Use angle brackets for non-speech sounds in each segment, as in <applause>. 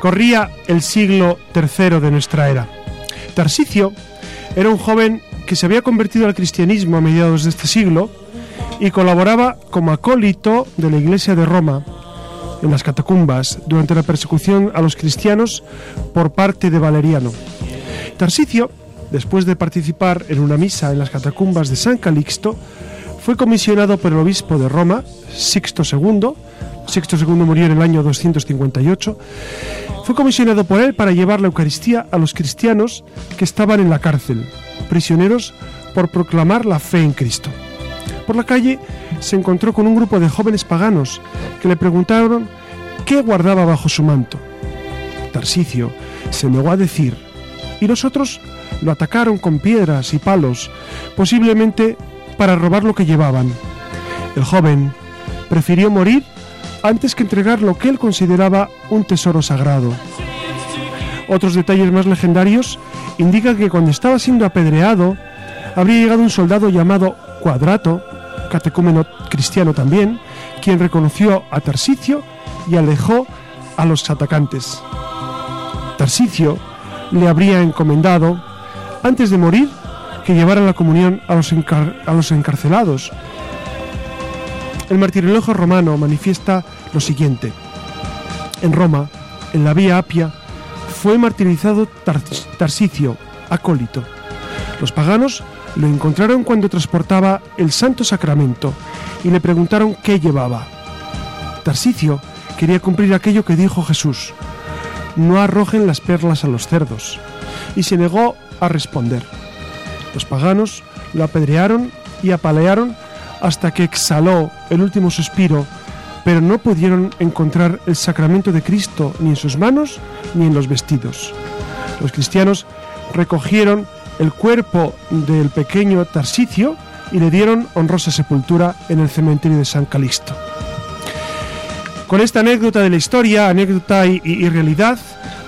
Corría el siglo III de nuestra era. Tarsicio era un joven que se había convertido al cristianismo a mediados de este siglo y colaboraba como acólito de la Iglesia de Roma en las catacumbas durante la persecución a los cristianos por parte de Valeriano. Tarsicio, después de participar en una misa en las catacumbas de San Calixto, fue comisionado por el obispo de Roma, Sixto II, Sixto II murió en el año 258, fue comisionado por él para llevar la Eucaristía a los cristianos que estaban en la cárcel, prisioneros por proclamar la fe en Cristo. Por la calle se encontró con un grupo de jóvenes paganos que le preguntaron qué guardaba bajo su manto. Tarsicio se negó a decir y los otros lo atacaron con piedras y palos, posiblemente para robar lo que llevaban. El joven prefirió morir antes que entregar lo que él consideraba un tesoro sagrado. Otros detalles más legendarios indican que cuando estaba siendo apedreado, habría llegado un soldado llamado Cuadrato, catecúmeno cristiano también, quien reconoció a Tarsicio y alejó a los atacantes. Tarsicio le habría encomendado, antes de morir, que llevara la comunión a los, a los encarcelados. El martirologio romano manifiesta lo siguiente. En Roma, en la vía Apia, fue martirizado Tarsicio, acólito. Los paganos lo encontraron cuando transportaba el Santo Sacramento y le preguntaron qué llevaba. Tarsicio quería cumplir aquello que dijo Jesús, no arrojen las perlas a los cerdos, y se negó a responder. Los paganos lo apedrearon y apalearon hasta que exhaló el último suspiro pero no pudieron encontrar el sacramento de Cristo ni en sus manos ni en los vestidos. Los cristianos recogieron el cuerpo del pequeño Tarsicio y le dieron honrosa sepultura en el cementerio de San Calixto. Con esta anécdota de la historia, anécdota y, realidad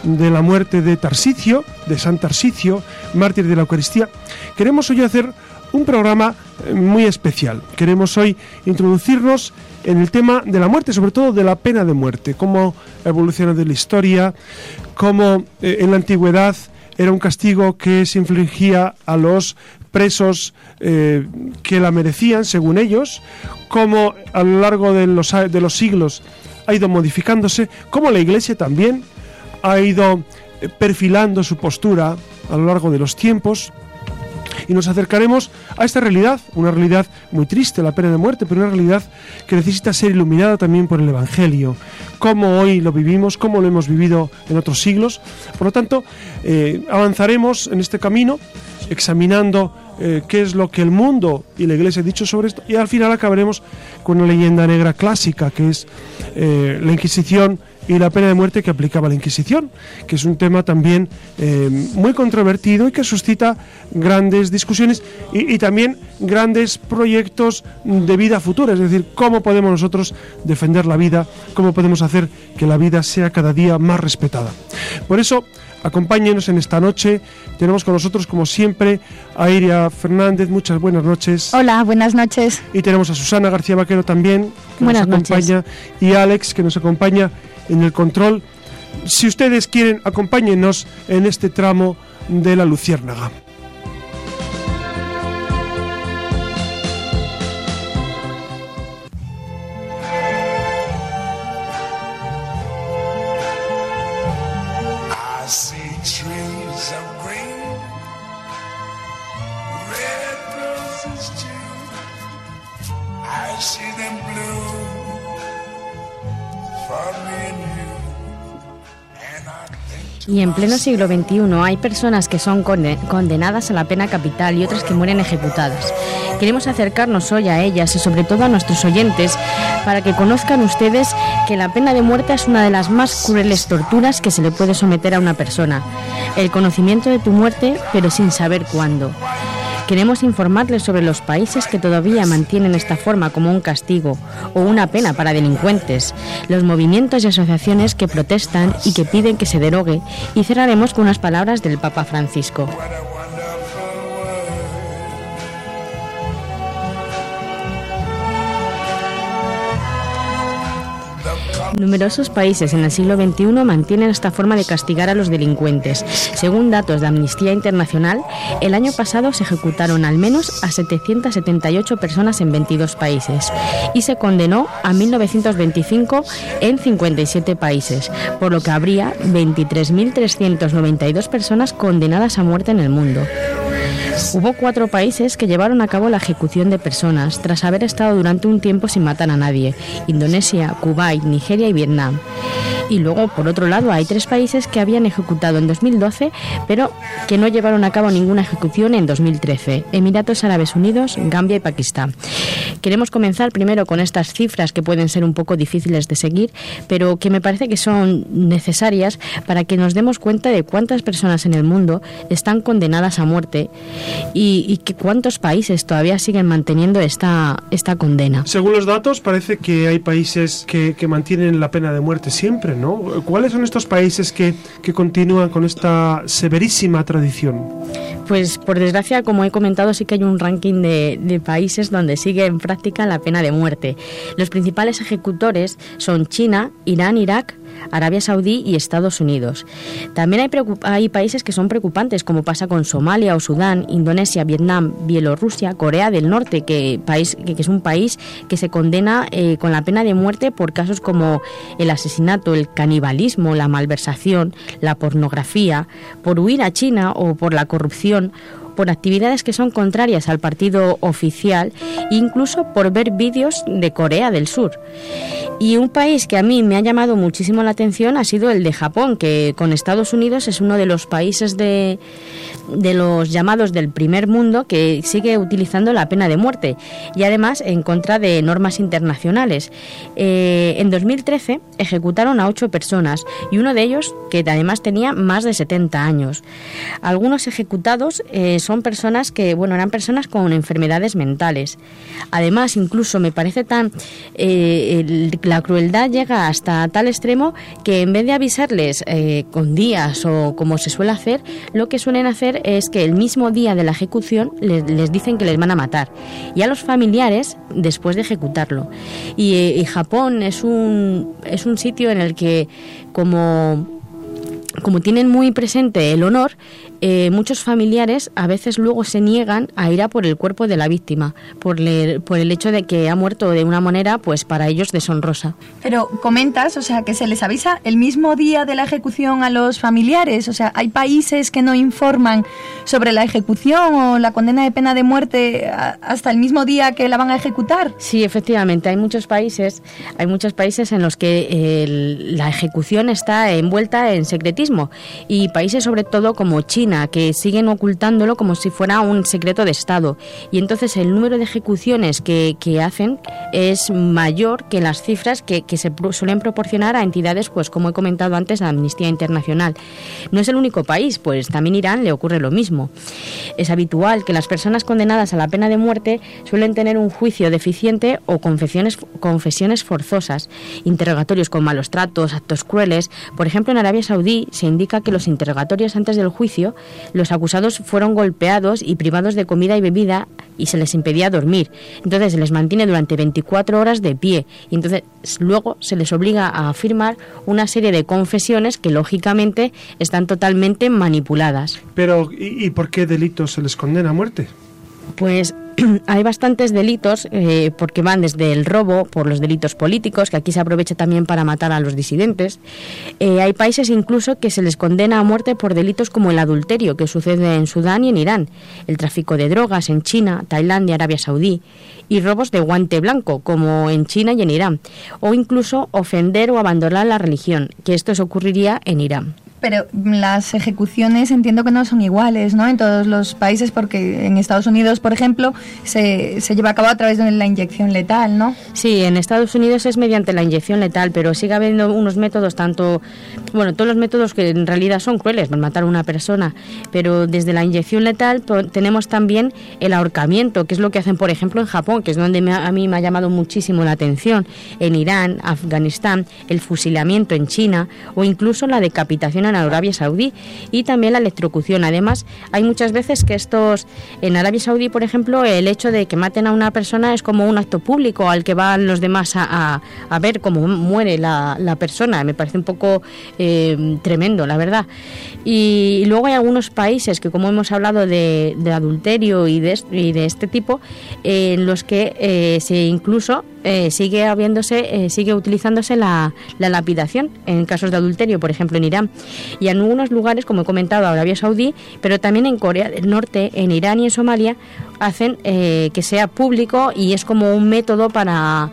de la muerte de Tarsicio, de San Tarsicio, mártir de la Eucaristía, queremos hoy hacer un programa eh, muy especial. Queremos hoy introducirnos en el tema de la muerte, sobre todo de la pena de muerte, cómo evoluciona de la historia, cómo eh, en la antigüedad era un castigo que se infligía a los presos eh, que la merecían, según ellos, cómo a lo largo de los, de los siglos ha ido modificándose, cómo la Iglesia también ha ido perfilando su postura a lo largo de los tiempos y nos acercaremos a esta realidad, una realidad muy triste, la pena de muerte, pero una realidad que necesita ser iluminada también por el Evangelio, cómo hoy lo vivimos, cómo lo hemos vivido en otros siglos. Por lo tanto, eh, avanzaremos en este camino examinando eh, qué es lo que el mundo y la iglesia han dicho sobre esto y al final acabaremos con una leyenda negra clásica que es eh, la Inquisición y la pena de muerte que aplicaba la Inquisición, que es un tema también eh, muy controvertido y que suscita grandes discusiones y, también grandes proyectos de vida futura, es decir, cómo podemos nosotros defender la vida, cómo podemos hacer que la vida sea cada día más respetada. Por eso, acompáñenos en esta noche. Tenemos con nosotros, como siempre, a Iria Fernández. Muchas buenas noches. Hola, buenas noches. Y tenemos a Susana García Vaquero también, que nos acompaña, y Alex, que nos acompaña en el control. Si ustedes quieren, acompáñenos en este tramo de la Luciérnaga. Y en pleno siglo XXI hay personas que son condenadas a la pena capital y otras que mueren ejecutadas. Queremos acercarnos hoy a ellas y sobre todo a nuestros oyentes para que conozcan ustedes que la pena de muerte es una de las más crueles torturas que se le puede someter a una persona. El conocimiento de tu muerte pero sin saber cuándo. Queremos informarles sobre los países que todavía mantienen esta forma como un castigo o una pena para delincuentes, los movimientos y asociaciones que protestan y que piden que se derogue y cerraremos con unas palabras del Papa Francisco. Numerosos países en el siglo XXI mantienen esta forma de castigar a los delincuentes. Según datos de Amnistía Internacional, el año pasado se ejecutaron al menos a 778 personas en 22 países y se condenó a 1925 en 57 países, por lo que habría 23.392 personas condenadas a muerte en el mundo. Hubo cuatro países que llevaron a cabo la ejecución de personas tras haber estado durante un tiempo sin matar a nadie, Indonesia, Kuwait, Nigeria y Vietnam. Y luego, por otro lado, hay tres países que habían ejecutado en 2012, pero que no llevaron a cabo ninguna ejecución en 2013. Emiratos Árabes Unidos, Gambia y Pakistán. Queremos comenzar primero con estas cifras que pueden ser un poco difíciles de seguir, pero que me parece que son necesarias para que nos demos cuenta de cuántas personas en el mundo están condenadas a muerte y, que cuántos países todavía siguen manteniendo esta, esta condena. Según los datos, parece que hay países que, que mantienen la pena de muerte siempre, ¿no? ¿Cuáles son estos países que, continúan con esta severísima tradición? Pues por desgracia, como he comentado, sí que hay un ranking de, países donde sigue en práctica la pena de muerte. Los principales ejecutores son China, Irán, Irak, Arabia Saudí y Estados Unidos. También hay, hay, países que son preocupantes, como pasa con Somalia o Sudán, Indonesia, Vietnam, Bielorrusia, Corea del Norte, que, país, que, es un país que se condena eh, con la pena de muerte por casos como el asesinato, el canibalismo, la malversación, la pornografía, por huir a China o por la corrupción por actividades que son contrarias al partido oficial, incluso por ver vídeos de Corea del Sur. Y un país que a mí me ha llamado muchísimo la atención ha sido el de Japón, que con Estados Unidos es uno de los países de, de los llamados del primer mundo que sigue utilizando la pena de muerte y además en contra de normas internacionales. Eh, en 2013 ejecutaron a ocho personas y uno de ellos que además tenía más de 70 años. Algunos ejecutados eh, son personas que, bueno, eran personas con enfermedades mentales. Además, incluso me parece tan... Eh, la crueldad llega hasta tal extremo que en vez de avisarles eh, con días o como se suele hacer, lo que suelen hacer es que el mismo día de la ejecución les, dicen que les van a matar. Y a los familiares después de ejecutarlo. Y, eh, y Japón es un, es un sitio en el que como como tienen muy presente el honor, eh, muchos familiares a veces luego se niegan a ir a por el cuerpo de la víctima, por, por el hecho de que ha muerto de una manera, pues para ellos deshonrosa. Pero comentas, o sea, que se les avisa el mismo día de la ejecución a los familiares, o sea, hay países que no informan sobre la ejecución o la condena de pena de muerte hasta el mismo día que la van a ejecutar. Sí, efectivamente, hay muchos países, hay muchos países en los que la ejecución está envuelta en secretismo y países sobre todo como China que siguen ocultándolo como si fuera un secreto de Estado. Y entonces el número de ejecuciones que, hacen es mayor que las cifras que, se suelen proporcionar a entidades, pues como he comentado antes, la Amnistía Internacional. No es el único país, pues también Irán le ocurre lo mismo. Es habitual que las personas condenadas a la pena de muerte suelen tener un juicio deficiente o confesiones, confesiones forzosas, interrogatorios con malos tratos, actos crueles. Por ejemplo, en Arabia Saudí se indica que los interrogatorios antes del juicio los acusados fueron golpeados y privados de comida y bebida y se les impedía dormir. Entonces se les mantiene durante 24 horas de pie y entonces luego se les obliga a afirmar una serie de confesiones que lógicamente están totalmente manipuladas. Pero ¿y, por qué delitos se les condena a muerte? Pues <clears throat> hay bastantes delitos eh, porque van desde el robo por los delitos políticos, que aquí se aprovecha también para matar a los disidentes. Eh, hay países incluso que se les condena a muerte por delitos como el adulterio, que sucede en Sudán y en Irán, el tráfico de drogas en China, Tailandia, Arabia Saudí, y robos de guante blanco, como en China y en Irán, o incluso ofender o abandonar la religión, que esto se ocurriría en Irán. Pero las ejecuciones entiendo que no son iguales, ¿no? En todos los países, porque en Estados Unidos, por ejemplo, se, se lleva a cabo a través de la inyección letal, ¿no? Sí, en Estados Unidos es mediante la inyección letal, pero sigue habiendo unos métodos tanto, bueno, todos los métodos que en realidad son crueles matar a una persona, pero desde la inyección letal tenemos también el ahorcamiento, que es lo que hacen, por ejemplo, en Japón, que es donde a mí me ha llamado muchísimo la atención, en Irán, Afganistán, el fusilamiento en China o incluso la decapitación en Arabia Saudí y también la electrocución. Además, hay muchas veces que estos, en Arabia Saudí, por ejemplo, el hecho de que maten a una persona es como un acto público al que van los demás a, a, ver cómo muere la, la, persona. Me parece un poco eh, tremendo, la verdad. Y, luego hay algunos países que, como hemos hablado de, adulterio y de, y de, este tipo, en los que eh, se incluso eh, sigue habiéndose, eh, sigue utilizándose la, la, lapidación en casos de adulterio, por ejemplo en Irán. Y en algunos lugares, como he comentado, Arabia Saudí, pero también en Corea del Norte, en Irán y en Somalia, hacen eh, que sea público y es como un método para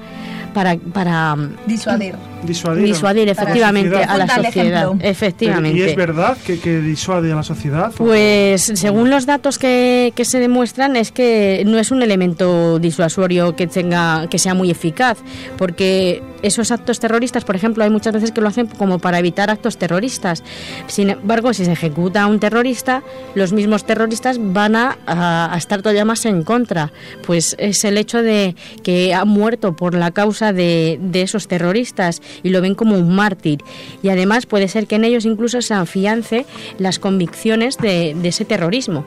para, para disuadir disuadir, efectivamente a la sociedad. Efectivamente. ¿Y es verdad que, que, disuade a la sociedad? Pues según los datos que, que, se demuestran es que no es un elemento disuasorio que tenga que sea muy eficaz, porque esos actos terroristas, por ejemplo, hay muchas veces que lo hacen como para evitar actos terroristas. Sin embargo, si se ejecuta a un terrorista, los mismos terroristas van a, estar todavía más en contra. Pues es el hecho de que ha muerto por la causa de, de esos terroristas y lo ven como un mártir. Y además puede ser que en ellos incluso se afiance las convicciones de, de ese terrorismo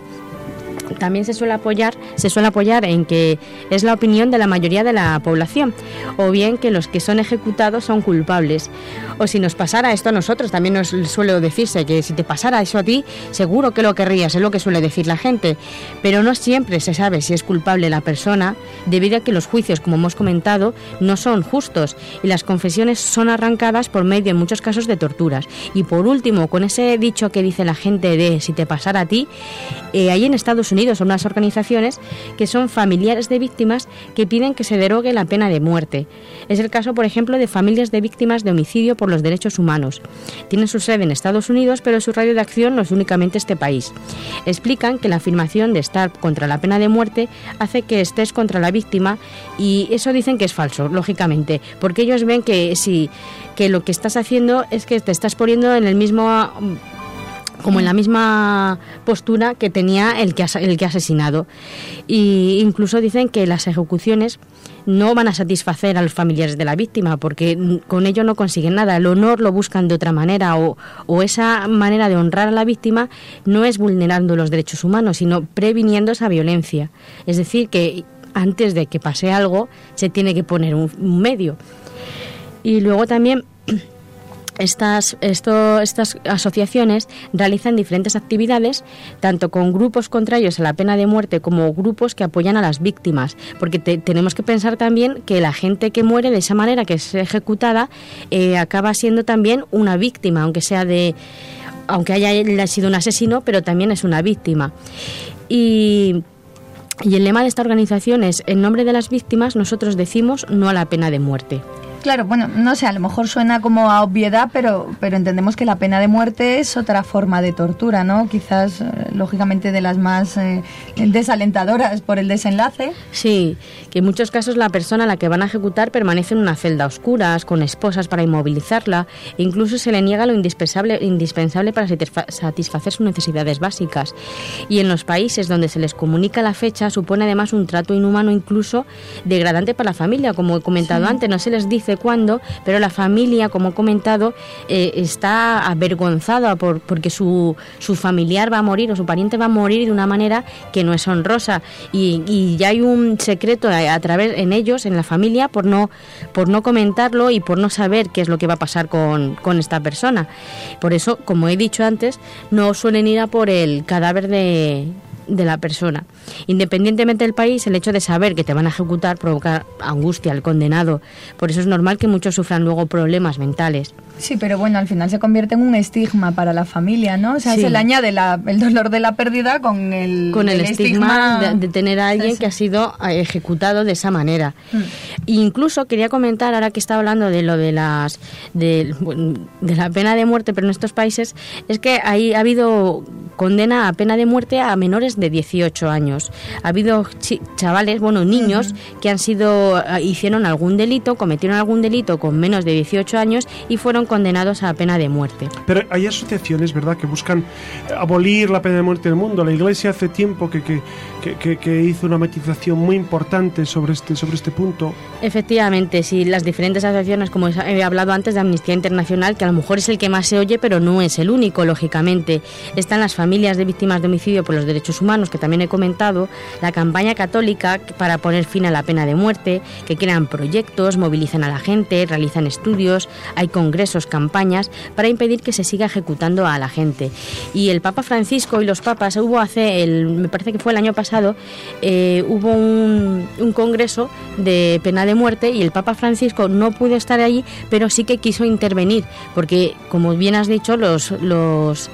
también se suele apoyar se suele apoyar en que es la opinión de la mayoría de la población o bien que los que son ejecutados son culpables. O si nos pasara esto a nosotros también nos suele decirse que si te pasara eso a ti seguro que lo querrías es lo que suele decir la gente. Pero no siempre se sabe si es culpable la persona debido a que los juicios como hemos comentado no son justos y las confesiones son arrancadas por medio en muchos casos de torturas. Y por último con ese dicho que dice la gente de si te pasara a ti eh, ahí en Estados Unidos son unas organizaciones que son familiares de víctimas que piden que se derogue la pena de muerte. Es el caso, por ejemplo, de familias de víctimas de homicidio por los derechos humanos. Tienen su sede en Estados Unidos, pero su radio de acción no es únicamente este país. Explican que la afirmación de estar contra la pena de muerte hace que estés contra la víctima y eso dicen que es falso, lógicamente, porque ellos ven que si que lo que estás haciendo es que te estás poniendo en el mismo como en la misma postura que tenía el que, el que asesinado. Y incluso dicen que las ejecuciones no van a satisfacer a los familiares de la víctima porque con ello no consiguen nada. El honor lo buscan de otra manera o, o esa manera de honrar a la víctima no es vulnerando los derechos humanos, sino previniendo esa violencia. Es decir, que antes de que pase algo se tiene que poner un medio. Y luego también estas, estas asociaciones realizan diferentes actividades, tanto con grupos contrarios a la pena de muerte como grupos que apoyan a las víctimas, porque tenemos que pensar también que la gente que muere de esa manera, que es ejecutada, eh, acaba siendo también una víctima, aunque sea de aunque haya sido un asesino, pero también es una víctima. Y, y el lema de esta organización es, en nombre de las víctimas, nosotros decimos no a la pena de muerte. Claro, bueno, no sé, a lo mejor suena como a obviedad, pero, pero entendemos que la pena de muerte es otra forma de tortura, ¿no? Quizás, eh, lógicamente, de las más eh, desalentadoras por el desenlace. Sí, que en muchos casos la persona a la que van a ejecutar permanece en una celda oscura, con esposas para inmovilizarla, e incluso se le niega lo indispensable, indispensable para satisfacer sus necesidades básicas. Y en los países donde se les comunica la fecha, supone además un trato inhumano, incluso degradante para la familia, como he comentado antes, no se les dice cuándo, pero la familia, como he comentado, eh, está avergonzada por, porque su, su, familiar va a morir o su pariente va a morir de una manera que no es honrosa. Y, y ya hay un secreto a, través en ellos, en la familia, por no, por no comentarlo y por no saber qué es lo que va a pasar con, con esta persona. Por eso, como he dicho antes, no suelen ir a por el cadáver de, de la persona. Independientemente del país, el hecho de saber que te van a ejecutar provoca angustia al condenado. Por eso es normal que muchos sufran luego problemas mentales. Sí, pero bueno, al final se convierte en un estigma para la familia, ¿no? O sea, Sí. se le añade la- el dolor de la pérdida con el, con el, estigma, de, de tener a alguien Sí, que ha sido eh, ejecutado de esa manera. Mm. Incluso quería comentar, ahora que estaba hablando de lo de las de, de la pena de muerte, pero en estos países, es que ahí ha habido condena a pena de muerte a menores de 18 años. Ha habido chi- chavales, bueno, niños que han sido eh, hicieron algún delito, cometieron algún delito con menos de 18 años y fueron condenados a pena de muerte. Pero hay asociaciones, ¿verdad?, que buscan abolir la pena de muerte en el mundo. La Iglesia hace tiempo que, que, que- hizo una matización muy importante sobre este, sobre este punto. Efectivamente, sí, las diferentes asociaciones, como he hablado antes de Amnistía Internacional, que a lo mejor es el que más se oye, pero no es el único, lógicamente. Están las familias de víctimas de homicidio por los derechos humanos, que también he comentado, la campaña católica para poner fin a la pena de muerte, que crean proyectos, movilizan a la gente, realizan estudios, hay congresos, campañas, para impedir que se siga ejecutando a la gente. Y el Papa Francisco y los papas, hubo hace, el, me parece que fue el año pasado, eh, hubo un, congreso de pena de muerte y el Papa Francisco no pudo estar allí, pero sí que quiso intervenir, porque como bien has dicho, los, los,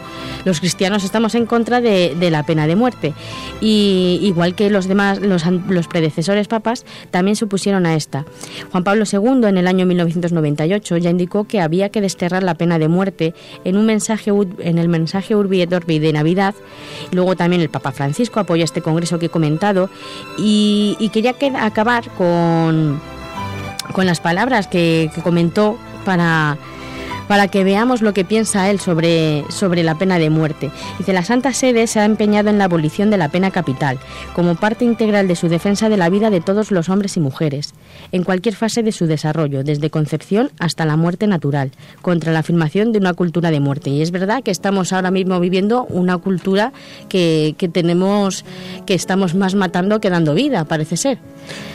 cristianos estamos en contra de, la pena de muerte. Y igual que los demás, los predecesores papas, también se opusieron a esta. Juan Pablo II, en el año 1998, ya indicó que había que desterrar la pena de muerte en un mensaje en el mensaje Urbi et Orbi de Navidad. Luego también el Papa Francisco apoya este congreso que he comentado y, y quería que- acabar con, con las palabras que, que comentó para, para que veamos lo que piensa él sobre, sobre la pena de muerte. Dice, la Santa Sede se ha empeñado en la abolición de la pena capital, como parte integral de su defensa de la vida de todos los hombres y mujeres, en cualquier fase de su desarrollo, desde concepción hasta la muerte natural, contra la afirmación de una cultura de muerte. Y es verdad que estamos ahora mismo viviendo una cultura que, que tenemos, que estamos más matando que dando vida, parece ser.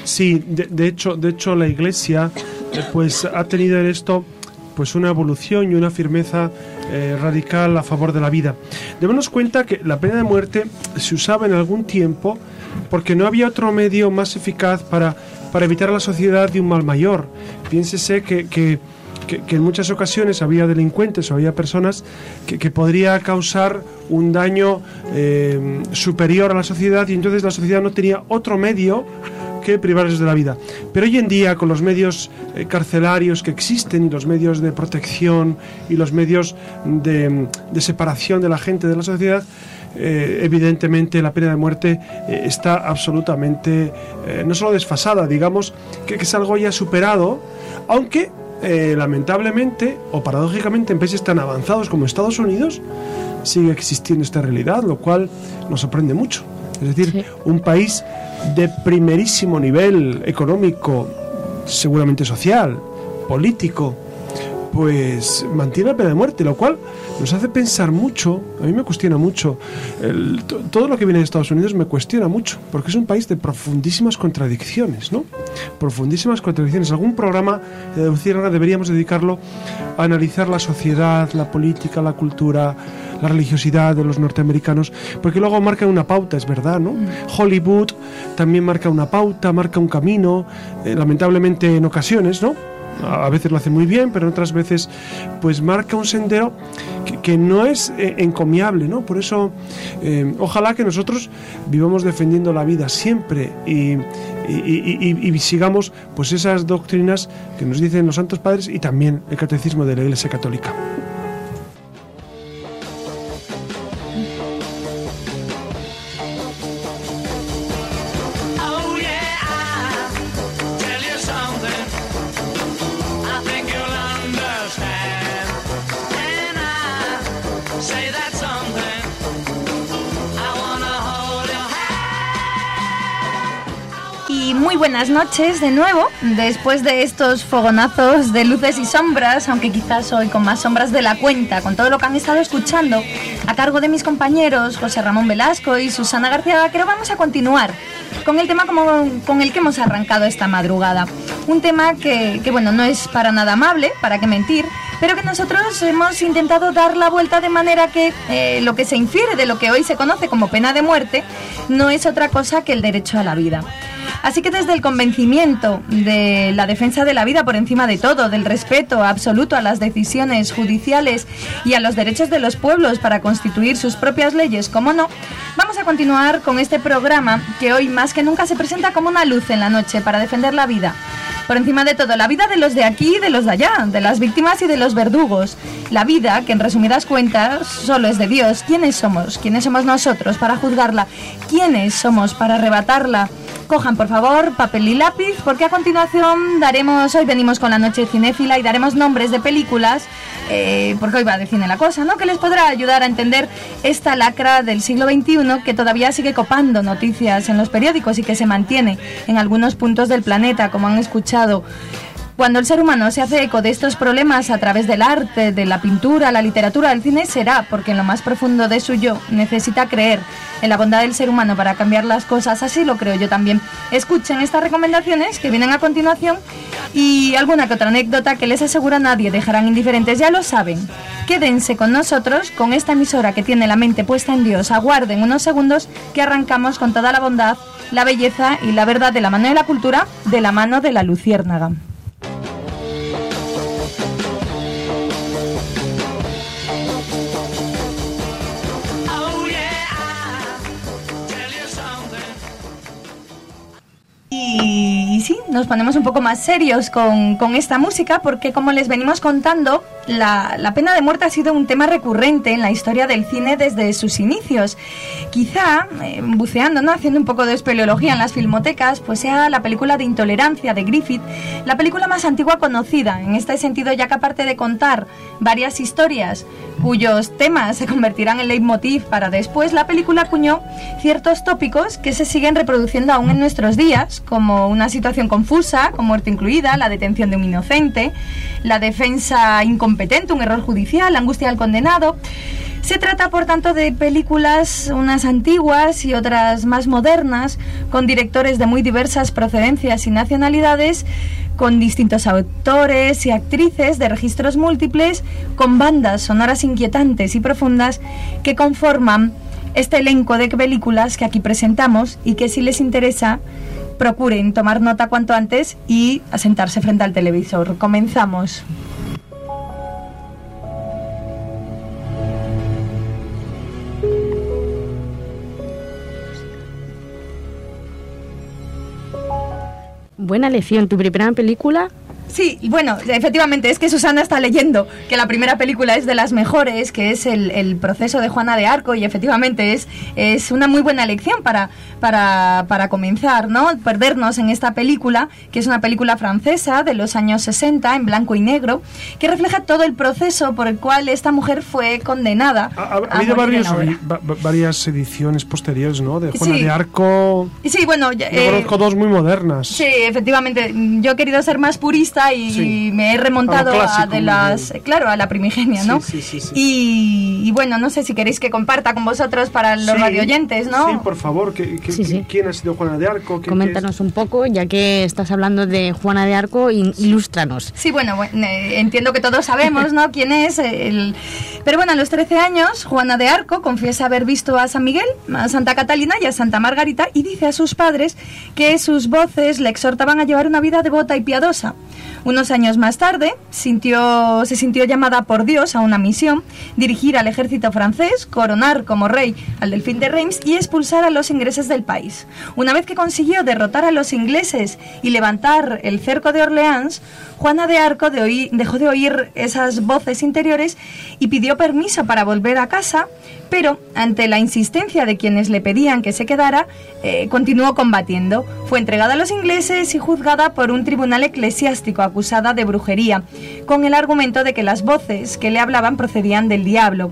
Sí, de, hecho, de hecho la Iglesia eh, pues ha tenido en esto pues una evolución y una firmeza eh, radical a favor de la vida. Debemos cuenta que la pena de muerte se usaba en algún tiempo porque no había otro medio más eficaz para, para evitar la sociedad de un mal mayor. Piénsese que, que, que- que en muchas ocasiones había delincuentes o había personas que, que podría causar un daño eh, superior a la sociedad y entonces la sociedad no tenía otro medio que privarles de la vida. Pero hoy en día, con los medios eh, carcelarios que existen y los medios de protección y los medios de, de separación de la gente de la sociedad, eh, evidentemente la pena de muerte eh, está absolutamente, no solo desfasada, digamos, que, que es algo ya superado, aunque eh, lamentablemente o paradójicamente en países tan avanzados como Estados Unidos sigue existiendo esta realidad, lo cual nos sorprende mucho. Es decir, Sí. un país de primerísimo nivel económico, seguramente social, político, pues mantiene la pena de muerte, lo cual nos hace pensar mucho, a mí me cuestiona mucho, el- todo lo que viene de Estados Unidos me cuestiona mucho, porque es un país de profundísimas contradicciones, ¿no? Profundísimas contradicciones. Algún programa de Luciérnaga deberíamos dedicarlo a analizar la sociedad, la política, la cultura, la religiosidad de los norteamericanos, porque luego marcan una pauta, es verdad, ¿no? Hollywood también marca una pauta, marca un camino, eh, lamentablemente en ocasiones, ¿no? A veces lo hace muy bien, pero otras veces pues marca un sendero que, no es eh, encomiable, ¿no? Por eso eh, ojalá que nosotros vivamos defendiendo la vida siempre y- y sigamos pues esas doctrinas que nos dicen los santos padres y también el catecismo de la Iglesia Católica. Noches de nuevo, después de estos fogonazos de luces y sombras, aunque quizás hoy con más sombras de la cuenta, con todo lo que han estado escuchando, a cargo de mis compañeros José Ramón Velasco y Susana García Vaquero, vamos a continuar con el tema como, con el que hemos arrancado esta madrugada. Un tema que, que, bueno, no es para nada amable, para qué mentir, pero que nosotros hemos intentado dar la vuelta de manera que eh, lo que se infiere de lo que hoy se conoce como pena de muerte no es otra cosa que el derecho a la vida. Así que desde el convencimiento de la defensa de la vida por encima de todo, del respeto absoluto a las decisiones judiciales y a los derechos de los pueblos para constituir sus propias leyes, como no, vamos a continuar con este programa que hoy más que nunca se presenta como una luz en la noche para defender la vida. Por encima de todo, la vida de los de aquí y de los de allá, de las víctimas y de los verdugos. La vida, que en resumidas cuentas solo es de Dios. ¿Quiénes somos? ¿Quiénes somos nosotros para juzgarla? ¿Quiénes somos para arrebatarla? Cojan, por favor, papel y lápiz, porque a continuación daremos, hoy venimos con la noche cinéfila y daremos nombres de películas, eh, porque hoy va de cine la cosa, ¿no? Que les podrá ayudar a entender esta lacra del siglo XXI que todavía sigue copando noticias en los periódicos y que se mantiene en algunos puntos del planeta, como han escuchado. Cuando el ser humano se hace eco de estos problemas a través del arte, de la pintura, la literatura, el cine, será porque en lo más profundo de su yo necesita creer en la bondad del ser humano para cambiar las cosas. Así lo creo yo también. Escuchen estas recomendaciones que vienen a continuación y alguna que otra anécdota que les aseguro a nadie dejarán indiferentes. Ya lo saben. Quédense con nosotros, con esta emisora que tiene la mente puesta en Dios. Aguarden unos segundos que arrancamos con toda la bondad, la belleza y la verdad de la mano de la cultura, de la mano de la luciérnaga. Nos ponemos un poco más serios con, con esta música porque como les venimos contando, la, la pena de muerte ha sido un tema recurrente en la historia del cine desde sus inicios. Quizá, eh, buceando, ¿no? haciendo un poco de espeleología en las filmotecas, pues sea la película de Intolerancia de Griffith, la película más antigua conocida, en este sentido ya que aparte de contar varias historias cuyos temas se convertirán en leitmotiv para después, la película acuñó ciertos tópicos que se siguen reproduciendo aún en nuestros días, como una situación confusa, con muerte incluida, la detención de un inocente, la defensa incompetente, un error judicial, angustia del condenado. Se trata, por tanto, de películas, unas antiguas y otras más modernas, con directores de muy diversas procedencias y nacionalidades, con distintos autores y actrices de registros múltiples, con bandas sonoras inquietantes y profundas que conforman este elenco de películas que aquí presentamos y que si les interesa procuren tomar nota cuanto antes y asentarse frente al televisor. Comenzamos. Buena lección. Tu primera película Sí, bueno, efectivamente, es que Susana está leyendo que la primera película es de las mejores, que es el, el proceso de Juana de Arco, y efectivamente es, es una muy buena lección para, para, para comenzar, ¿no? Perdernos en esta película, que es una película francesa de los años 60, en blanco y negro, que refleja todo el proceso por el cual esta mujer fue condenada. Ha, ha- habido varios, va- va- varias ediciones posteriores, ¿no? De Juana Sí. de Arco. Sí, bueno, Yo eh, conozco dos muy modernas. Sí, efectivamente. Yo he querido ser más purista y Sí. me he remontado A de las, bien. claro, a la primigenia, ¿no? Sí, sí, sí, sí. Y, y bueno, no sé si queréis que comparta con vosotros para los Sí. radioyentes, ¿no? Sí, por favor. que- que- Sí, sí. ¿Quién ha sido Juana de Arco? ¿Qué- Coméntanos un poco, ya que estás hablando de Juana de Arco, ilústranos. Sí, bueno, bueno, eh, entiendo que todos sabemos, ¿no? <laughs> ¿Quién es? El... Pero bueno, a los 13 años, Juana de Arco confiesa haber visto a San Miguel, a Santa Catalina y a Santa Margarita y dice a sus padres que sus voces le exhortaban a llevar una vida devota y piadosa. Unos años más tarde, sintió, se sintió llamada por Dios a una misión, dirigir al ejército francés, coronar como rey al delfín de Reims y expulsar a los ingleses del país. Una vez que consiguió derrotar a los ingleses y levantar el cerco de Orleans, Juana de Arco dejó de oír esas voces interiores y pidió permiso para volver a casa, pero ante la insistencia de quienes le pedían que se quedara, eh, continuó combatiendo. Fue entregada a los ingleses y juzgada por un tribunal eclesiástico acusada de brujería, con el argumento de que las voces que le hablaban procedían del diablo.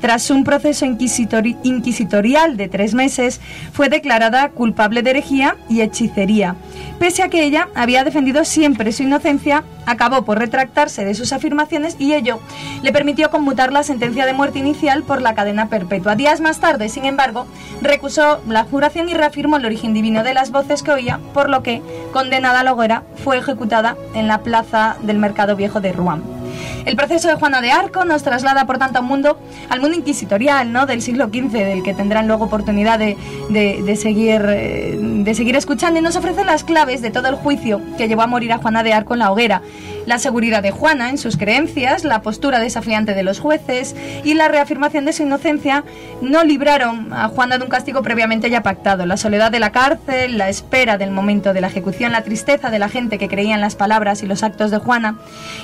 Tras un proceso inquisitori- inquisitorial de tres meses, fue declarada culpable de herejía y hechicería. Pese a que ella había defendido siempre su inocencia, acabó por retractarse de sus afirmaciones y ello le permitió conmutar la sentencia de muerte inicial por la cadena perpetua. Días más tarde, sin embargo, recusó la juración y reafirmó el origen divino de las voces que oía, por lo que, condenada a la hoguera, fue ejecutada en la plaza del Mercado Viejo de Rouen. El proceso de Juana de Arco nos traslada, por tanto, a un mundo, al mundo inquisitorial ¿no? del siglo XV, del que tendrán luego oportunidad de, de- de seguir, eh, de seguir escuchando, y nos ofrece las claves de todo el juicio que llevó a morir a Juana de Arco en la hoguera. La seguridad de Juana en sus creencias, la postura desafiante de los jueces y la reafirmación de su inocencia no libraron a Juana de un castigo previamente ya pactado. La soledad de la cárcel, la espera del momento de la ejecución, la tristeza de la gente que creía en las palabras y los actos de Juana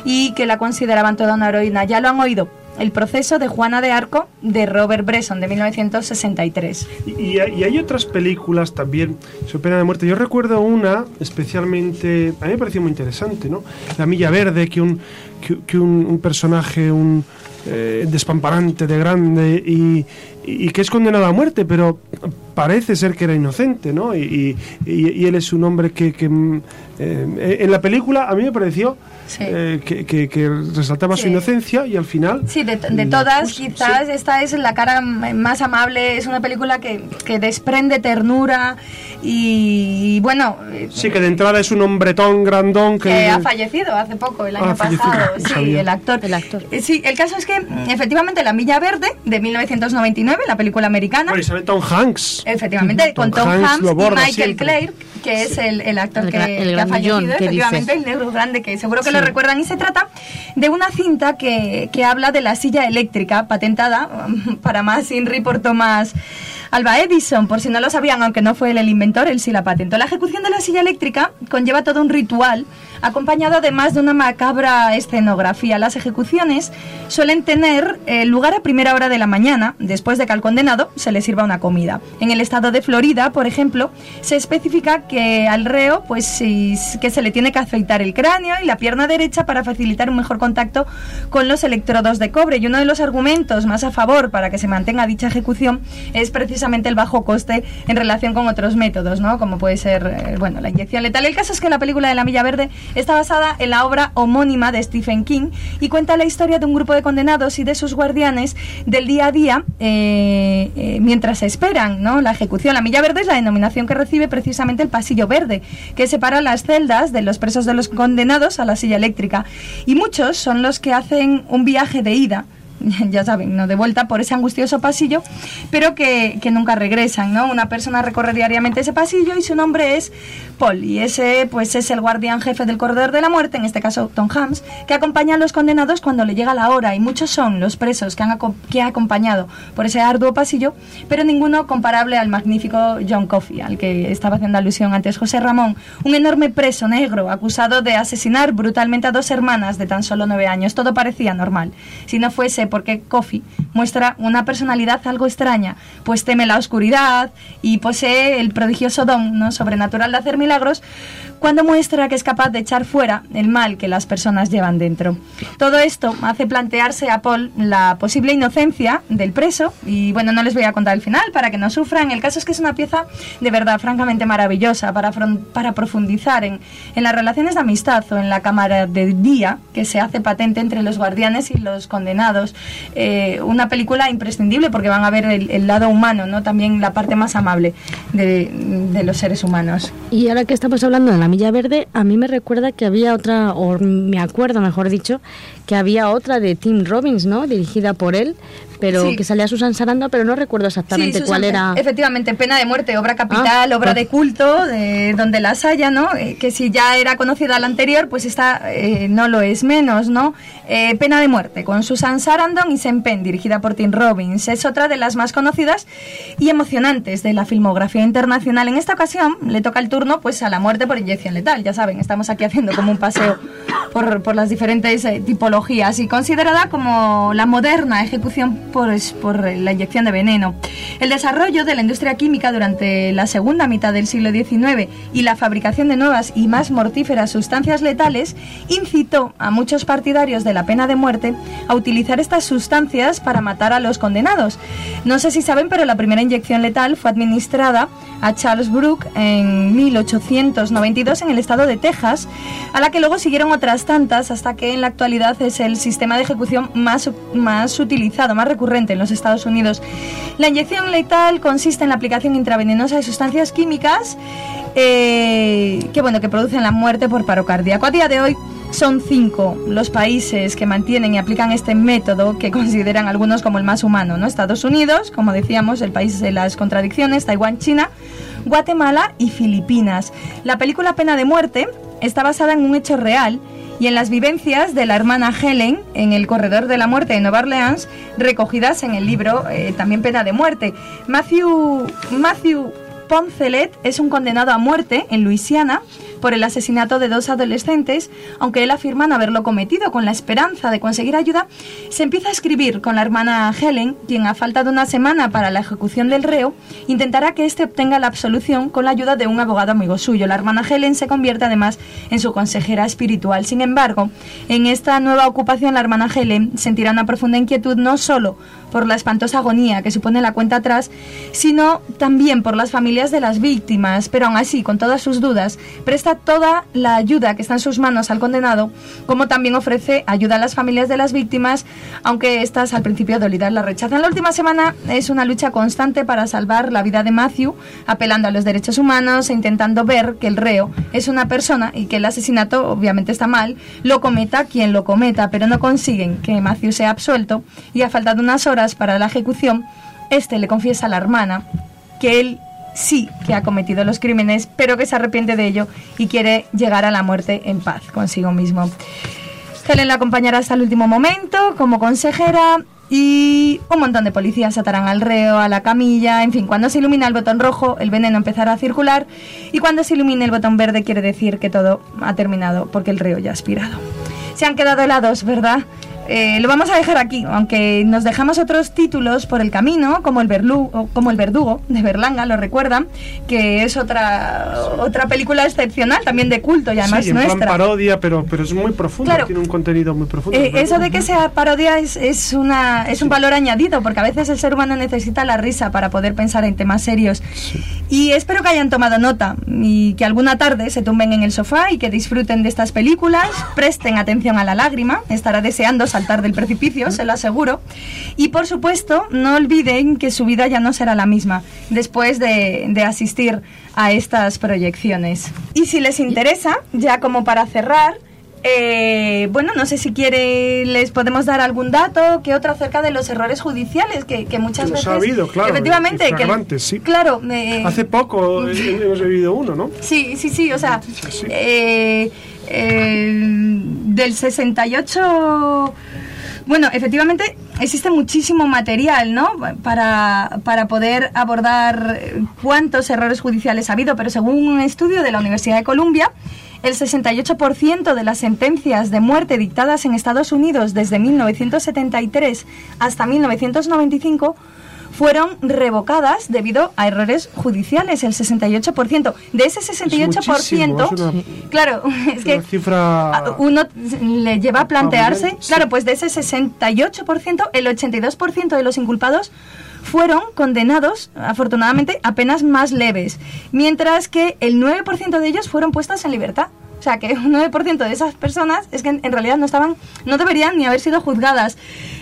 y que la consideraban toda una heroína. Ya lo han oído. El proceso de Juana de Arco de Robert Bresson de 1963. Y, hay- otras películas también sobre pena de muerte. Yo recuerdo una especialmente, a mí me pareció muy interesante, ¿no? La Milla Verde, que un, que, un, personaje, un eh, despamparante de grande y que es condenado a muerte, pero parece ser que era inocente, ¿no? Y, y- y- y él es un hombre que, que, mm, eh, en la película a mí me pareció Sí. eh, que, que- que resaltaba su inocencia y al final... Sí, de, de todas, quizás esta es la cara más amable. Es una película que, que desprende ternura y, bueno, eh, Sí, que de entrada es un hombretón grandón que... que ha fallecido hace poco, el año pasado. Sí, sabía. el actor. El actor. Eh, Sí, el caso es que mm, efectivamente La Milla Verde de 1999, la película americana. Bueno, y sale Tom Hanks. Efectivamente, con Tom Tom Hanks Hanks y Michael siempre. Clare, que es el, el actor El que, el que ha fallecido, que efectivamente, dices. el negro grande, que seguro que Sí. lo recuerdan. Y se trata de una cinta que, que habla de la silla eléctrica patentada um, para más Inri por Thomas Alba Edison, por si no lo sabían, aunque no fue él el inventor, él sí la patentó. La ejecución de la silla eléctrica conlleva todo un ritual acompañado además de una macabra escenografía. Las ejecuciones suelen tener eh, lugar a primera hora de la mañana, después de que al condenado se le sirva una comida. En el estado de Florida, por ejemplo, se especifica que al reo pues sí, que se le tiene que afeitar el cráneo y la pierna derecha para facilitar un mejor contacto con los electrodos de cobre. Y uno de los argumentos más a favor para que se mantenga dicha ejecución es precisamente el bajo coste en relación con otros métodos, ¿no? Como puede ser, eh, bueno, la inyección letal. El caso es que la película de La Milla Verde está basada en la obra homónima de Stephen King y cuenta la historia de un grupo de condenados y de sus guardianes del día a día eh, eh, mientras esperan, ¿no? La ejecución. La Milla Verde es la denominación que recibe precisamente el pasillo verde, que separa las celdas de los presos de los condenados a la silla eléctrica. Y muchos son los que hacen un viaje de ida <laughs> ya saben, no de vuelta por ese angustioso pasillo, pero que, que nunca regresan, ¿no? Una persona recorre diariamente ese pasillo y su nombre es Paul, y ese pues es el guardián jefe del corredor de la muerte, en este caso Tom Hams, que acompaña a los condenados cuando le llega la hora, y muchos son los presos que han que ha acompañado por ese arduo pasillo, pero ninguno comparable al magnífico John Coffey, al que estaba haciendo alusión antes José Ramón, un enorme preso negro acusado de asesinar brutalmente a dos hermanas de tan solo nueve años. Todo parecía normal, si no fuese porque Coffey muestra una personalidad algo extraña, pues teme la oscuridad y posee el prodigioso don ¿no? sobrenatural de hacer milagros cuando muestra que es capaz de echar fuera el mal que las personas llevan dentro. Todo esto hace plantearse a Paul la posible inocencia del preso y bueno, no les voy a contar el final para que no sufran. El caso es que es una pieza de verdad francamente maravillosa para, para profundizar en, en las relaciones de amistad o en la camaradería que se hace patente entre los guardianes y los condenados. Eh, una película imprescindible porque van a ver el, el lado humano, ¿no? también la parte más amable de, de los seres humanos. Y ahora que estamos hablando de la Milla Verde, a mí me recuerda que había otra, o me acuerdo mejor dicho, que había otra de Tim Robbins, ¿no? Dirigida por él, pero Sí. que salía Susan Sarandon, pero no recuerdo exactamente Sí, cuál Susan, era. Efectivamente, Pena de Muerte, obra capital, Ah, obra ah. de culto, de donde las haya, ¿no? Eh, que si ya era conocida la anterior, pues esta eh, no lo es menos, ¿no? Pena de Muerte, con Susan Sarandon y Sean Penn, dirigida por Tim Robbins. Es otra de las más conocidas y emocionantes de la filmografía internacional. En esta ocasión le toca el turno pues a la muerte por inyección letal. Ya saben, estamos aquí haciendo como un paseo por, por las diferentes eh, tipologías y considerada como la moderna ejecución por, por la inyección de veneno. El desarrollo de la industria química durante la segunda mitad del siglo XIX y la fabricación de nuevas y más mortíferas sustancias letales incitó a muchos partidarios de la pena de muerte a utilizar estas sustancias para matar a los condenados. No sé si saben, pero la primera inyección letal fue administrada a Charles Brooke en 1892 en el estado de Texas, a la que luego siguieron otras tantas hasta que en la actualidad es el sistema de ejecución más, más utilizado, más recurrente en los Estados Unidos. La inyección letal consiste en la aplicación intravenosa de sustancias químicas eh, que, bueno, que producen la muerte por paro cardíaco. A día de hoy son cinco los países que mantienen y aplican este método que consideran algunos como el más humano, ¿no? Estados Unidos, como decíamos, el país de las contradicciones, Taiwán, China, Guatemala y Filipinas. La película Pena de Muerte está basada en un hecho real y en las vivencias de la hermana Helen en el corredor de la muerte de Nueva Orleans, recogidas en el libro eh, también Pena de Muerte. Matthew, Matthew Poncelet es un condenado a muerte en Luisiana por el asesinato de dos adolescentes, aunque él afirma no haberlo cometido. Con la esperanza de conseguir ayuda, se empieza a escribir con la hermana Helen, quien a falta de una semana para la ejecución del reo, intentará que éste obtenga la absolución con la ayuda de un abogado amigo suyo. La hermana Helen se convierte además en su consejera espiritual. Sin embargo, en esta nueva ocupación, la hermana Helen sentirá una profunda inquietud no solo por la espantosa agonía que supone la cuenta atrás, sino también por las familias de las víctimas, pero aún así, con todas sus dudas, presta toda la ayuda que está en sus manos al condenado, como también ofrece ayuda a las familias de las víctimas, aunque estas al principio dolidas la rechazan. La última semana es una lucha constante para salvar la vida de Matthew, apelando a los derechos humanos e intentando ver que el reo es una persona y que el asesinato obviamente está mal, lo cometa quien lo cometa, pero no consiguen que Matthew sea absuelto y a falta de unas para la ejecución, este le confiesa a la hermana que él sí que ha cometido los crímenes, pero que se arrepiente de ello y quiere llegar a la muerte en paz consigo mismo. Helen la acompañará hasta el último momento como consejera y un montón de policías atarán al reo, a la camilla, en fin, cuando se ilumina el botón rojo el veneno empezará a circular y cuando se ilumine el botón verde quiere decir que todo ha terminado porque el reo ya ha expirado. Se han quedado helados, ¿verdad? Eh, lo vamos a dejar aquí, aunque nos dejamos otros títulos por el camino, como el, Berlu- como el Verdugo de Berlanga, lo recuerdan, que es otra otra película excepcional, también de culto y además sí, en plan nuestra. parodia, pero, pero es muy profundo, Claro. tiene un contenido muy profundo. Eh, eso de que sea parodia es, es, una, es un valor añadido, porque a veces el ser humano necesita la risa para poder pensar en temas serios. Y espero que hayan tomado nota y que alguna tarde se tumben en el sofá y que disfruten de estas películas, presten atención a la lágrima, estará deseando saltar del precipicio, se lo aseguro. Y por supuesto, no olviden que su vida ya no será la misma después de, de asistir a estas proyecciones. Y si les interesa, ya como para cerrar, eh, bueno, no sé si quiere, les podemos dar algún dato, que otro acerca de los errores judiciales, que, que muchas Que veces... ha habido, claro, Efectivamente, que, sí. claro, eh, Hace poco hemos vivido uno, ¿no? Sí, sí, sí, o sea, sí. eh, eh, del 68... Bueno, efectivamente existe muchísimo material, ¿no? Para, para poder abordar eh, cuántos errores judiciales ha habido, pero según un estudio de la Universidad de Columbia, el 68% de las sentencias de muerte dictadas en Estados Unidos desde 1973 hasta 1995 fueron revocadas debido a errores judiciales, el 68%. De ese 68%, muchísimo, es una- claro, <laughs> es que Una cifra... uno le lleva a plantearse, sí. claro, pues de ese 68%, el 82% de los inculpados fueron condenados, afortunadamente, a penas más leves, mientras que el 9% de ellos fueron puestos en libertad. O sea, que un 9% de esas personas es que en, realidad no estaban, no deberían ni haber sido juzgadas.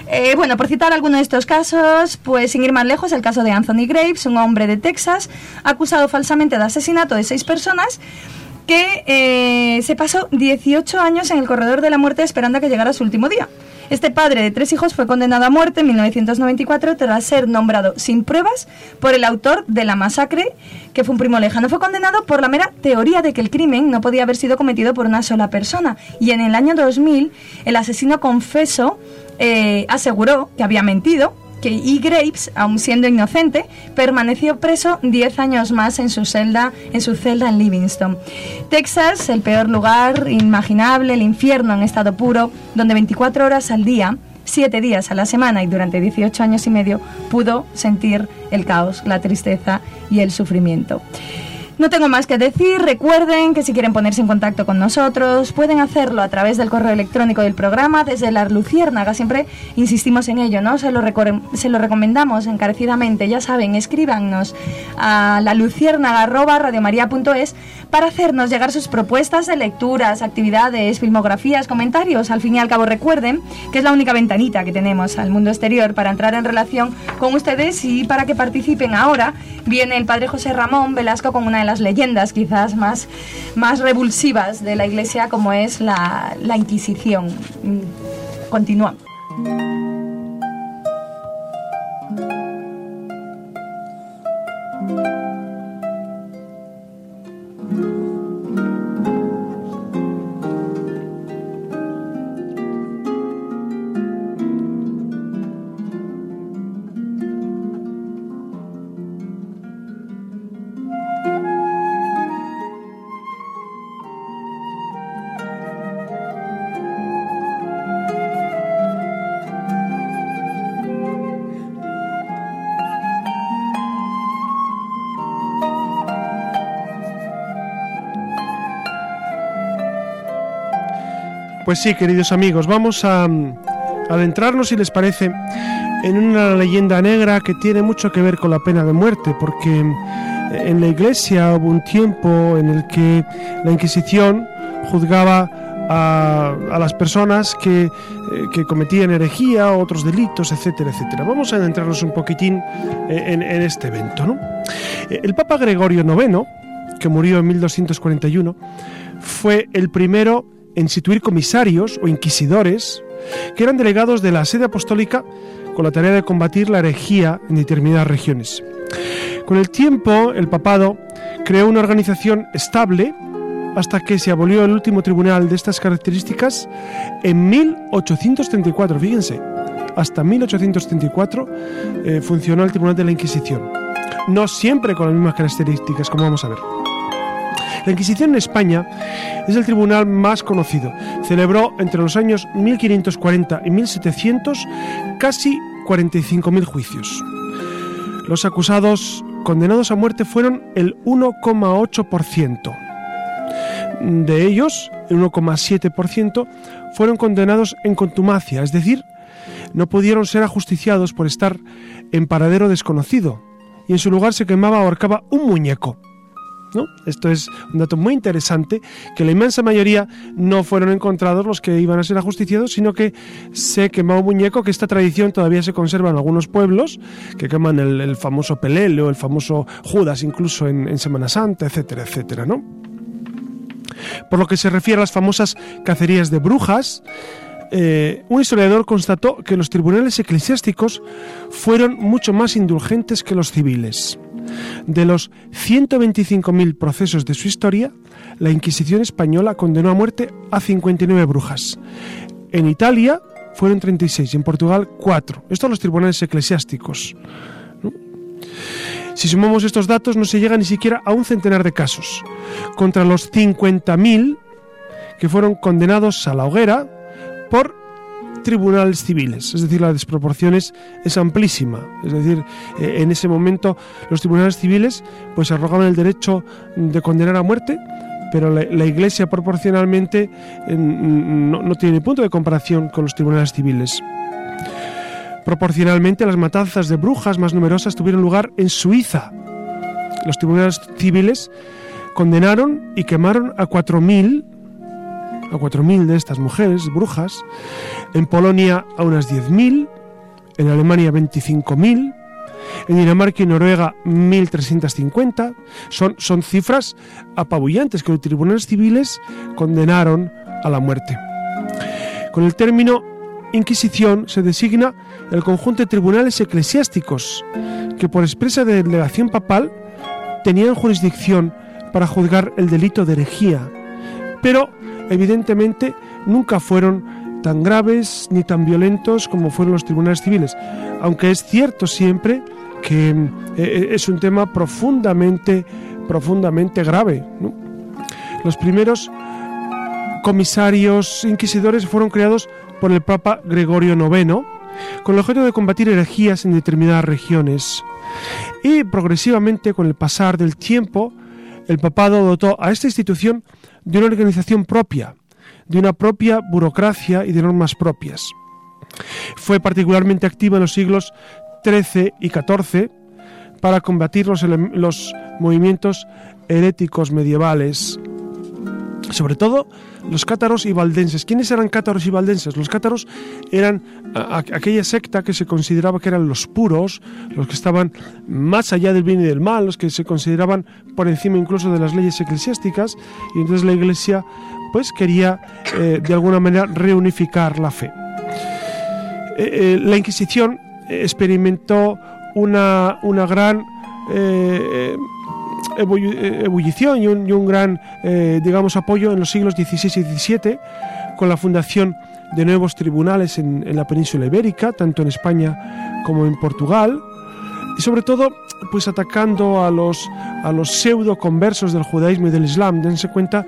Eh, bueno, por citar alguno de estos casos, pues sin ir más lejos, el caso de Anthony Graves, un hombre de Texas, acusado falsamente de asesinato de seis personas, que eh, se pasó 18 años en el corredor de la muerte esperando a que llegara su último día. Este padre de tres hijos fue condenado a muerte en 1994 tras ser nombrado sin pruebas por el autor de la masacre, que fue un primo lejano. Fue condenado por la mera teoría de que el crimen no podía haber sido cometido por una sola persona. Y en el año 2000, el asesino confeso eh, aseguró que había mentido que E. Graves, aun siendo inocente, permaneció preso 10 años más en su celda, en su celda en Livingston. Texas, el peor lugar imaginable, el infierno en estado puro, donde 24 horas al día, 7 días a la semana y durante 18 años y medio pudo sentir el caos, la tristeza y el sufrimiento. No tengo más que decir. Recuerden que si quieren ponerse en contacto con nosotros, pueden hacerlo a través del correo electrónico del programa, desde la Luciérnaga. Siempre insistimos en ello, ¿no? Se lo, se lo recomendamos encarecidamente. Ya saben, escríbanos a la luciérnaga@radiomaria.es para hacernos llegar sus propuestas de lecturas, actividades, filmografías, comentarios. Al fin y al cabo recuerden que es la única ventanita que tenemos al mundo exterior para entrar en relación con ustedes y para que participen ahora. Viene el padre José Ramón Velasco con una de las leyendas quizás más, más revulsivas de la iglesia como es la, la Inquisición. Mm, Continuamos. Pues sí, queridos amigos, vamos a mm, adentrarnos, si les parece, en una leyenda negra que tiene mucho que ver con la pena de muerte, porque mm, en la iglesia hubo un tiempo en el que la Inquisición juzgaba a, las personas que, eh, que cometían herejía, otros delitos, etcétera, etcétera. Vamos a adentrarnos un poquitín eh, en, este evento. Eh, El Papa Gregorio IX, que murió en 1241, fue el primero en instituir comisarios o inquisidores que eran delegados de la sede apostólica con la tarea de combatir la herejía en determinadas regiones. Con el tiempo, el papado creó una organización estable hasta que se abolió el último tribunal de estas características en 1834. Fíjense, hasta 1834 eh, funcionó el Tribunal de la Inquisición. No siempre con las mismas características, como vamos a ver. La Inquisición en España es el tribunal más conocido. Celebró entre los años 1540 y 1700 casi 45.000 juicios. Los acusados condenados a muerte fueron el 1,8%. De ellos, el 1,7% fueron condenados en contumacia, es decir, no pudieron ser ajusticiados por estar en paradero desconocido, y en su lugar se quemaba o ahorcaba un muñeco. ¿No? Esto es un dato muy interesante, que la inmensa mayoría no fueron encontrados los que iban a ser ajusticiados, sino que se quemaba un muñeco, que esta tradición todavía se conserva en algunos pueblos, que queman el, famoso Pelele o el famoso Judas incluso en, en Semana Santa, etcétera, etcétera, ¿no? Por lo que se refiere a las famosas cacerías de brujas, eh, un historiador constató que los tribunales eclesiásticos fueron mucho más indulgentes que los civiles. De los 125.000 procesos de su historia, la Inquisición española condenó a muerte a 59 brujas. En Italia fueron 36 y en Portugal 4. Estos los tribunales eclesiásticos. Si sumamos estos datos no se llega ni siquiera a un centenar de casos, contra los 50.000 que fueron condenados a la hoguera por tribunales civiles, es decir, la desproporción es, amplísima, es decir, eh, en ese momento los tribunales civiles pues arrogaban el derecho de condenar a muerte, pero la, la Iglesia proporcionalmente eh, no, no tiene punto de comparación con los tribunales civiles. Proporcionalmente, las matanzas de brujas más numerosas tuvieron lugar en Suiza. Los tribunales civiles condenaron y quemaron a 4.000 a 4.000 de estas mujeres brujas, en Polonia a unas 10.000, en Alemania 25.000, en Dinamarca y Noruega 1.350. Son, son cifras apabullantes que los tribunales civiles condenaron a la muerte. Con el término Inquisición se designa el conjunto de tribunales eclesiásticos que por expresa de delegación papal tenían jurisdicción para juzgar el delito de herejía, pero evidentemente nunca fueron tan graves ni tan violentos como fueron los tribunales civiles, aunque es cierto siempre que eh, es un tema profundamente, profundamente grave. Los primeros comisarios inquisidores fueron creados por el Papa Gregorio IX con el objeto de combatir herejías en determinadas regiones. Y progresivamente, con el pasar del tiempo, el papado dotó a esta institución de una organización propia, de una propia burocracia y de normas propias. Fue particularmente activa en los siglos XIII y XIV, para combatir los, los movimientos heréticos medievales, sobre todo los cátaros y valdenses. ¿Quiénes eran cátaros y valdenses? Los cátaros eran aquella secta que se consideraba que eran los puros, los que estaban más allá del bien y del mal, los que se consideraban por encima incluso de las leyes eclesiásticas, y entonces la Iglesia pues quería eh, de alguna manera reunificar la fe. Eh, eh, la Inquisición experimentó una, una gran ebullición y un, y un gran, eh, digamos, apoyo en los siglos XVI y XVII con la fundación de nuevos tribunales en, en la península ibérica, tanto en España como en Portugal, y sobre todo pues atacando a los, a los pseudo conversos del judaísmo y del islam. Dense cuenta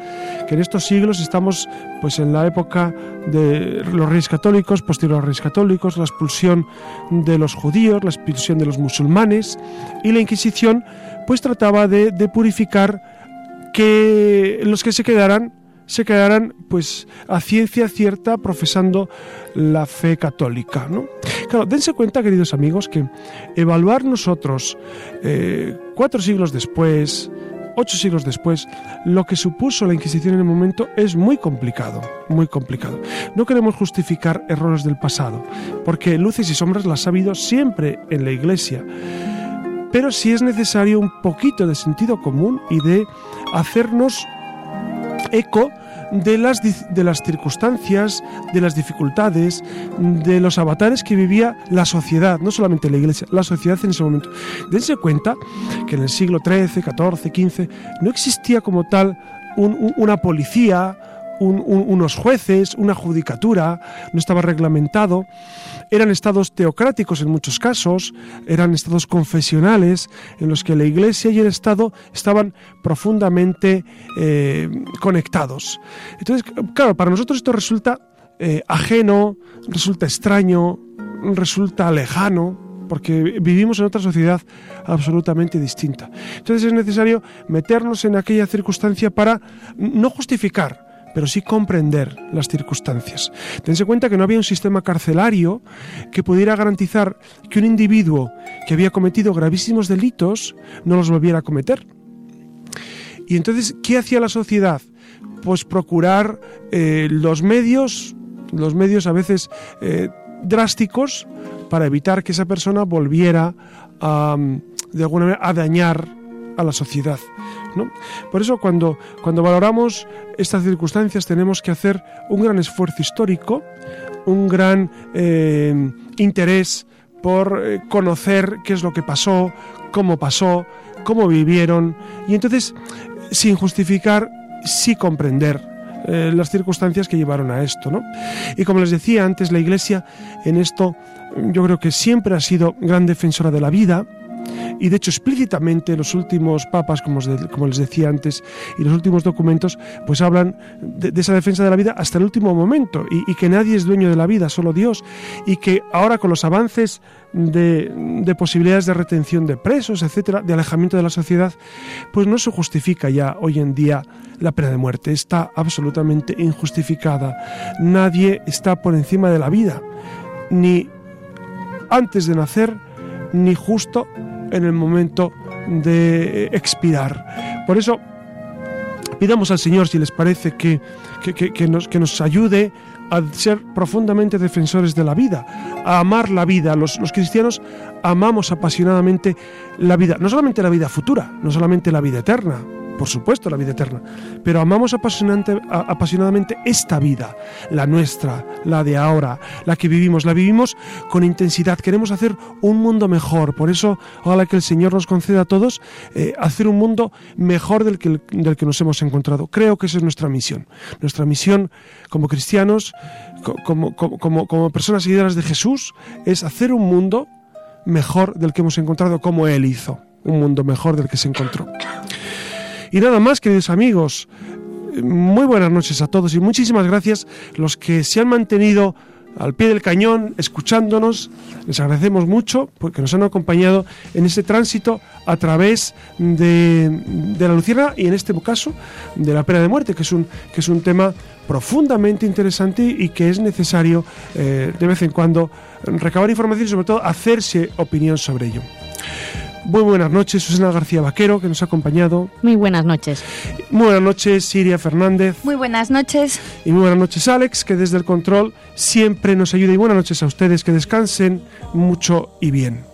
que en estos siglos estamos pues en la época de los reyes católicos, posterior a los reyes católicos, la expulsión de los judíos, la expulsión de los musulmanes y la Inquisición pues trataba de, purificar que los que se quedaran se quedaran pues a ciencia cierta profesando la fe católica ¿no? claro dense cuenta queridos amigos que evaluar nosotros eh, cuatro siglos después ocho siglos después lo que supuso la Inquisición en el momento es muy complicado muy complicado no queremos justificar errores del pasado porque luces y sombras las ha habido siempre en la Iglesia pero sí es necesario un poquito de sentido común y de hacernos eco de las, de las circunstancias, de las dificultades, de los avatares que vivía la sociedad, no solamente la iglesia, la sociedad en ese momento. Dense cuenta que en el siglo XIII, XIV, XV no existía como tal un- un- una policía, un- un- unos jueces, una judicatura, no estaba reglamentado. Eran estados teocráticos en muchos casos, eran estados confesionales en los que la Iglesia y el Estado estaban profundamente eh, conectados. Entonces, claro, para nosotros esto resulta eh, ajeno, resulta extraño, resulta lejano, porque vivimos en otra sociedad absolutamente distinta. Entonces es necesario meternos en aquella circunstancia para no justificar, pero sí comprender las circunstancias. Tense cuenta que no había un sistema carcelario que pudiera garantizar que un individuo que había cometido gravísimos delitos no los volviera a cometer. Y entonces, ¿qué hacía la sociedad? Pues procurar eh, los medios, los medios a veces eh, drásticos para evitar que esa persona volviera a, de alguna manera, a dañar a la sociedad. Por eso cuando, cuando valoramos estas circunstancias tenemos que hacer un gran esfuerzo histórico, un gran eh, interés por eh, conocer qué es lo que pasó, cómo pasó, cómo vivieron, y entonces, sin justificar, sí comprender eh, las circunstancias que llevaron a esto. ¿no? Y como les decía antes, la Iglesia en esto yo creo que siempre ha sido gran defensora de la vida, y de hecho explícitamente los últimos papas, como, os como les decía antes, y los últimos documentos, pues hablan de, esa defensa de la vida hasta el último momento y, y que nadie es dueño de la vida, solo Dios, y que ahora con los avances de, de posibilidades de retención de presos, etcétera, de alejamiento de la sociedad, pues no se justifica ya hoy en día la pena de muerte, está absolutamente injustificada. Nadie está por encima de la vida, ni antes de nacer, ni justo en el momento de expirar. Por eso, pidamos al Señor, si les parece, que- que nos, que nos ayude a ser profundamente defensores de la vida, a amar la vida. Los, los cristianos amamos apasionadamente la vida, no solamente la vida futura, no solamente la vida eterna, por supuesto la vida eterna, pero amamos apasionante- apasionadamente esta vida, la nuestra, la de ahora, la que vivimos, la vivimos con intensidad, queremos hacer un mundo mejor, por eso ojalá que el Señor nos conceda a todos eh, hacer un mundo mejor del que, del que nos hemos encontrado. Creo que esa es nuestra misión, nuestra misión como cristianos, co- como, como, como, como personas seguidoras de Jesús, es hacer un mundo mejor del que hemos encontrado como Él hizo, un mundo mejor del que se encontró. Y nada más, queridos amigos, muy buenas noches a todos y muchísimas gracias los que se han mantenido al pie del cañón, escuchándonos. Les agradecemos mucho porque nos han acompañado en ese tránsito a través de, de la Lucierna y en este caso de la pena de muerte, que es un, que es un tema profundamente interesante y que es necesario eh, de vez en cuando recabar información y sobre todo hacerse opinión sobre ello. Muy buenas noches, Susana García Vaquero, que nos ha acompañado. Muy buenas noches. Muy buenas noches, Siria Fernández. Muy buenas noches. Y muy buenas noches, Alex, que desde el control siempre nos ayuda. Y buenas noches a ustedes, que descansen mucho y bien.